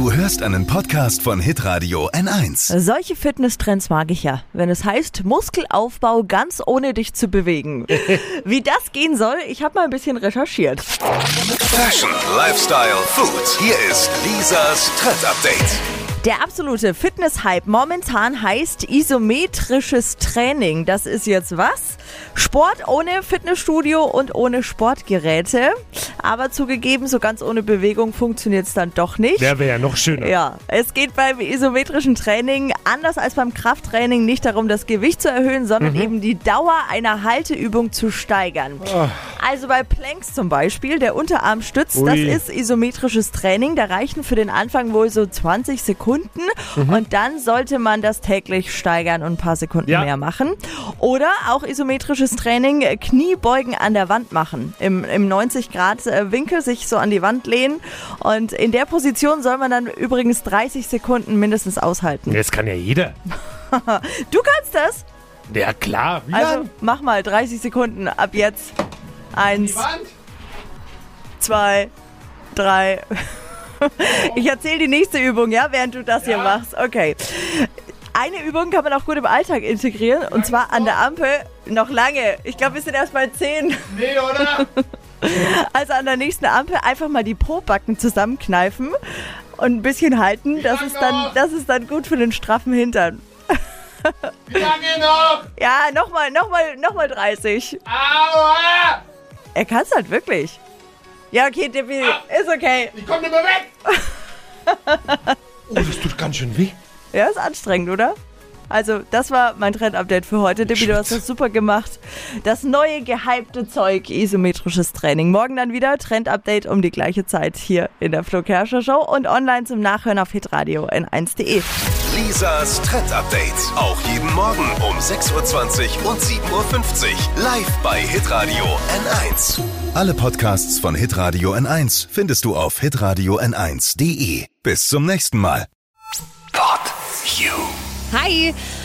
Du hörst einen Podcast von Hitradio N1. Solche Fitnesstrends mag ich ja, wenn es heißt Muskelaufbau ganz ohne dich zu bewegen. Wie das gehen soll, ich habe mal ein bisschen recherchiert. Fashion, Lifestyle, Food. Hier ist Lisas Trend Update. Der absolute Fitness-Hype momentan heißt isometrisches Training. Das ist jetzt was? Sport ohne Fitnessstudio und ohne Sportgeräte. Aber zugegeben, so ganz ohne Bewegung funktioniert es dann doch nicht. Der wäre ja noch schöner. Ja, es geht beim isometrischen Training anders als beim Krafttraining nicht darum, das Gewicht zu erhöhen, sondern eben die Dauer einer Halteübung zu steigern. Also bei Planks zum Beispiel, der Unterarm stützt, das Ui. ist isometrisches Training. Da reichen für den Anfang wohl so 20 Sekunden und dann sollte man das täglich steigern und ein paar Sekunden Ja. mehr machen. Oder auch isometrisches Training, äh, Kniebeugen an der Wand machen. Im, im 90 Grad Winkel sich so an die Wand lehnen und in der Position soll man dann übrigens 30 Sekunden mindestens aushalten. Das kann ja jeder. Du kannst das? Ja, klar. Wie Also lang? mach mal 30 Sekunden ab jetzt. Eins, zwei, drei. Ich erzähle die nächste Übung, ja, während du das hier machst. Okay. Eine Übung kann man auch gut im Alltag integrieren und zwar an der Ampel noch lange. Ich glaube, wir sind erst bei 10. Nee, oder? Also an der nächsten Ampel einfach mal die Pobacken zusammenkneifen und ein bisschen halten. Das ist dann, das ist dann gut für den straffen Hintern. Wie lange noch? Ja, nochmal, nochmal, nochmal 30. Aua! Er kann es halt wirklich. Ja, okay, Dippi, ist okay. Ich komm nicht mehr weg! oh, das tut ganz schön weh. Ja, ist anstrengend, oder? Also, das war mein Trend-Update für heute. Dippi, du hast das super gemacht. Das neue gehypte Zeug, isometrisches Training. Morgen dann wieder Trend-Update um die gleiche Zeit hier in der Flo Kerschner Show und online zum Nachhören auf hitradio n1.de. Lisas Trend Update. Auch jeden Morgen um 6.20 Uhr und 7.50 Uhr. Live bei Hitradio N1. Alle Podcasts von Hitradio N1 findest du auf hitradio n1.de. Bis zum nächsten Mal. Hi.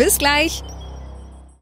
Bis gleich.